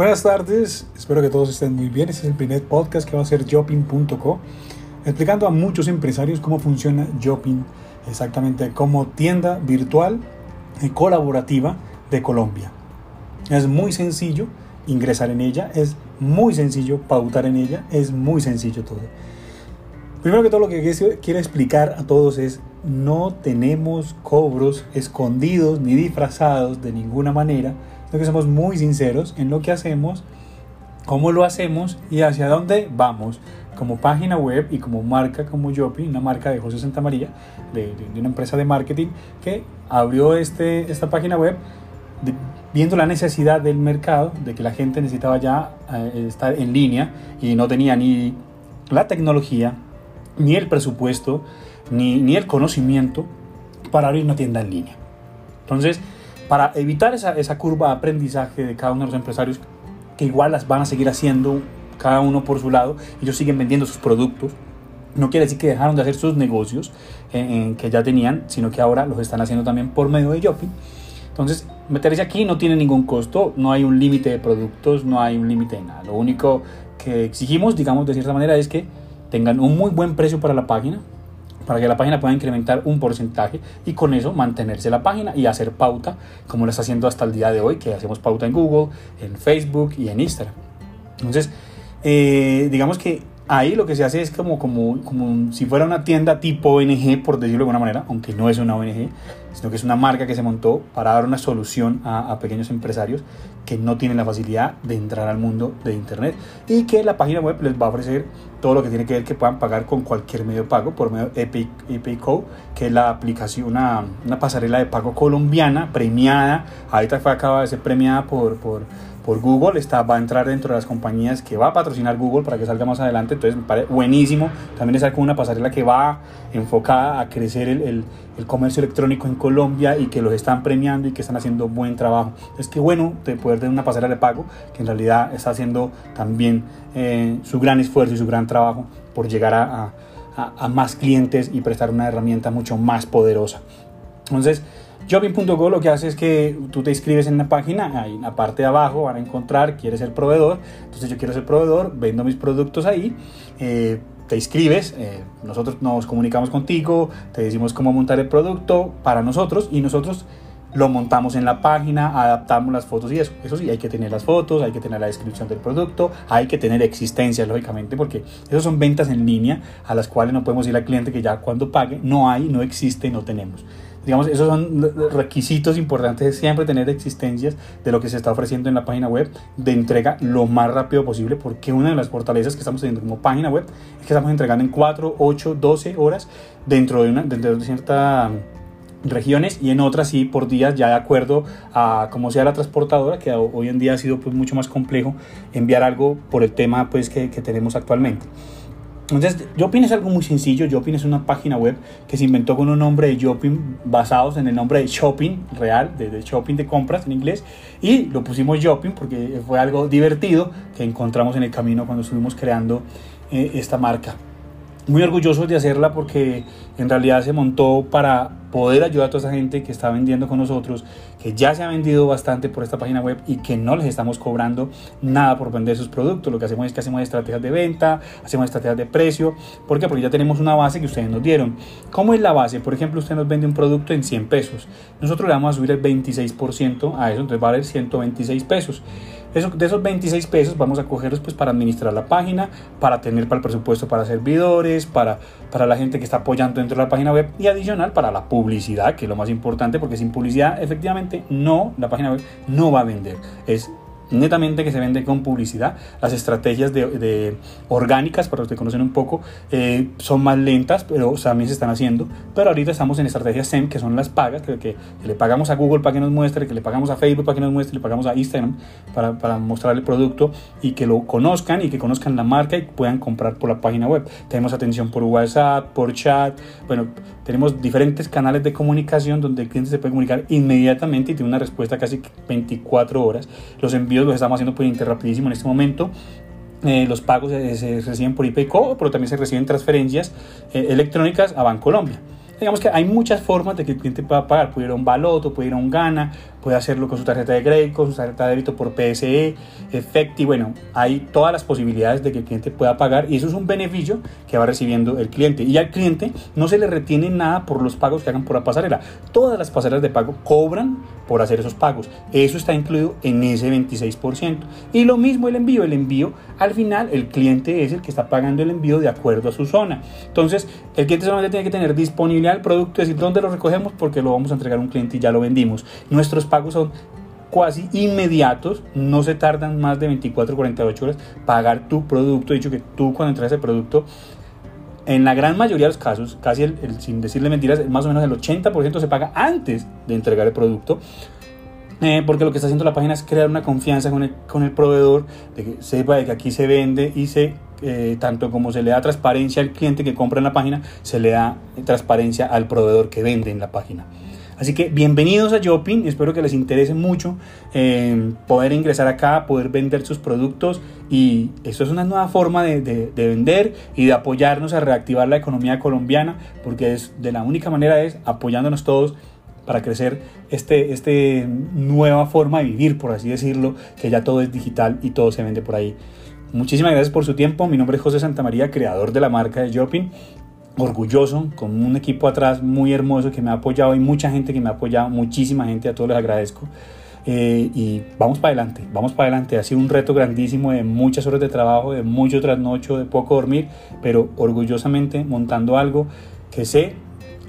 Buenas tardes, espero que todos estén muy bien. Este es el primer podcast que va a ser Jopin.co, explicando a muchos empresarios cómo funciona Jopin, exactamente como tienda virtual y colaborativa de Colombia. Es muy sencillo ingresar en ella, es muy sencillo pautar en ella, es muy sencillo todo. Primero que todo lo que quiero explicar a todos es no tenemos cobros escondidos ni disfrazados de ninguna manera, sino que somos muy sinceros en lo que hacemos, cómo lo hacemos y hacia dónde vamos como página web y como marca como Yopi, una marca de José Santa María, de, una empresa de marketing que abrió este, esta página web viendo la necesidad del mercado, de que la gente necesitaba ya eh, estar en línea y no tenía ni la tecnología, ni el presupuesto, ni, ni el conocimiento para abrir una tienda en línea. Entonces, para evitar esa, esa curva de aprendizaje de cada uno de los empresarios, que igual las van a seguir haciendo cada uno por su lado, ellos siguen vendiendo sus productos, no quiere decir que dejaron de hacer sus negocios eh, que ya tenían, sino que ahora los están haciendo también por medio de Shopping. Entonces, meterse aquí no tiene ningún costo, no hay un límite de productos, no hay un límite de nada. Lo único que exigimos, digamos de cierta manera, es que tengan un muy buen precio para la página, para que la página pueda incrementar un porcentaje y con eso mantenerse la página y hacer pauta, como lo está haciendo hasta el día de hoy, que hacemos pauta en Google, en Facebook y en Instagram. Entonces, eh, digamos que ahí lo que se hace es como, como, como si fuera una tienda tipo ONG, por decirlo de alguna manera, aunque no es una ONG, sino que es una marca que se montó para dar una solución a, a, pequeños empresarios que no tienen la facilidad de entrar al mundo de Internet y que la página web les va a ofrecer todo lo que tiene que ver que puedan pagar con cualquier medio de pago por medio de Epic, Epic que es la aplicación, una, una pasarela de pago colombiana premiada, ahorita fue acaba de ser premiada por, por por Google, está, va a entrar dentro de las compañías que va a patrocinar Google para que salga más adelante, entonces me parece buenísimo, también es como una pasarela que va enfocada a crecer el, el, el, comercio electrónico en Colombia y que los están premiando y que están haciendo buen trabajo. Es que bueno de poder tener una pasarela de pago que en realidad está haciendo también eh, su gran esfuerzo y su gran trabajo por llegar a, más clientes y prestar una herramienta mucho más poderosa. Entonces, Jobin.go lo que hace es que tú te inscribes en la página, ahí en la parte de abajo van a encontrar, quieres ser proveedor, entonces yo quiero ser proveedor, vendo mis productos ahí, eh, te inscribes, eh, nosotros nos comunicamos contigo, te decimos cómo montar el producto para nosotros y nosotros lo montamos en la página, adaptamos las fotos y eso. Eso sí, hay que tener las fotos, hay que tener la descripción del producto, hay que tener existencia, lógicamente, porque esas son ventas en línea a las cuales no podemos ir al cliente que ya cuando pague no hay, no existe, no tenemos. Digamos, esos son requisitos importantes, siempre tener existencias de lo que se está ofreciendo en la página web de entrega lo más rápido posible, porque una de las fortalezas que estamos teniendo como página web es que estamos entregando en 4, 8, 12 horas dentro de, una, dentro de cierta regiones y en otras sí por días ya de acuerdo a cómo sea la transportadora que hoy en día ha sido pues mucho más complejo enviar algo por el tema pues que, que tenemos actualmente entonces, Jopin es algo muy sencillo. Jopin es una página web que se inventó con un nombre de Jopin basados en el nombre de shopping real, de, shopping de compras en inglés. Y lo pusimos Jopin porque fue algo divertido que encontramos en el camino cuando estuvimos creando eh, esta marca muy orgullosos de hacerla porque en realidad se montó para poder ayudar a toda esa gente que está vendiendo con nosotros, que ya se ha vendido bastante por esta página web y que no les estamos cobrando nada por vender sus productos. Lo que hacemos es que hacemos estrategias de venta, hacemos estrategias de precio. ¿Por qué? Porque ya tenemos una base que ustedes nos dieron. ¿Cómo es la base? Por ejemplo, usted nos vende un producto en 100 pesos. Nosotros le vamos a subir el 26% a eso, entonces va a valer 126 pesos. Eso, de esos 26 pesos vamos a cogerlos pues para administrar la página, para tener para el presupuesto para servidores, para, para la gente que está apoyando dentro de la página web y adicional para la publicidad, que es lo más importante porque sin publicidad efectivamente no, la página web no va a vender. Es netamente que se vende con publicidad. Las estrategias de, orgánicas, para los que conocen un poco, eh, son más lentas, pero también se están haciendo. Pero ahorita estamos en estrategias SEM, que son las pagas, que, que, le pagamos a Google para que nos muestre, que le pagamos a Facebook para que nos muestre, le pagamos a Instagram para, para mostrar el producto y que lo conozcan y que conozcan la marca y puedan comprar por la página web. Tenemos atención por WhatsApp, por chat, bueno, tenemos diferentes canales de comunicación donde el cliente se puede comunicar inmediatamente y tiene una respuesta casi 24 horas. Los envíos los estamos haciendo por Interrapidísimo en este momento. Eh, los pagos se, reciben por IPCO, pero también se reciben transferencias eh, electrónicas a Bancolombia. Digamos que hay muchas formas de que el cliente pueda pagar. Puede ir a un baloto, puede ir a un Gana, puede hacerlo con su tarjeta de crédito, su tarjeta de débito por PSE, Efecti. Bueno, hay todas las posibilidades de que el cliente pueda pagar y eso es un beneficio que va recibiendo el cliente. Y al cliente no se le retiene nada por los pagos que hagan por la pasarela. Todas las pasarelas de pago cobran por hacer esos pagos. Eso está incluido en ese 26%. Y lo mismo el envío. El envío, al final, el cliente es el que está pagando el envío de acuerdo a su zona. Entonces, el cliente solamente tiene que tener el producto, decir, dónde lo recogemos porque lo vamos a entregar a un cliente y ya lo vendimos. Nuestros pagos son cuasi inmediatos, no se tardan más de 24 48 horas pagar tu producto. Dicho que tú cuando entregas el producto, en la gran mayoría de los casos, casi el, sin decirle mentiras, más o menos el 80% se paga antes de entregar el producto. Eh, porque lo que está haciendo la página es crear una confianza con el, con el proveedor, de que sepa de que aquí se vende y se, eh, tanto como se le da transparencia al cliente que compra en la página, se le da transparencia al proveedor que vende en la página. Así que bienvenidos a Jopin, espero que les interese mucho eh, poder ingresar acá, poder vender sus productos y esto es una nueva forma de, de, vender y de apoyarnos a reactivar la economía colombiana porque es de la única manera es apoyándonos todos para crecer este, este nueva forma de vivir, por así decirlo, que ya todo es digital y todo se vende por ahí. Muchísimas gracias por su tiempo. Mi nombre es José Santamaría, creador de la marca de Jopin orgulloso, con un equipo atrás muy hermoso que me ha apoyado y mucha gente que me ha apoyado, muchísima gente, a todos les agradezco. Eh, y vamos para adelante, vamos para adelante. Ha sido un reto grandísimo de muchas horas de trabajo, de mucho trasnocho, de poco dormir, pero orgullosamente montando algo que sé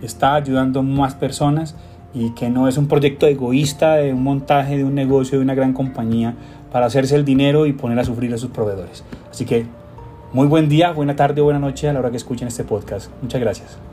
está ayudando más personas y que no es un proyecto egoísta de un montaje de un negocio de una gran compañía para hacerse el dinero y poner a sufrir a sus proveedores. Así que muy buen día, buena tarde o buena noche a la hora que escuchen este podcast. Muchas gracias.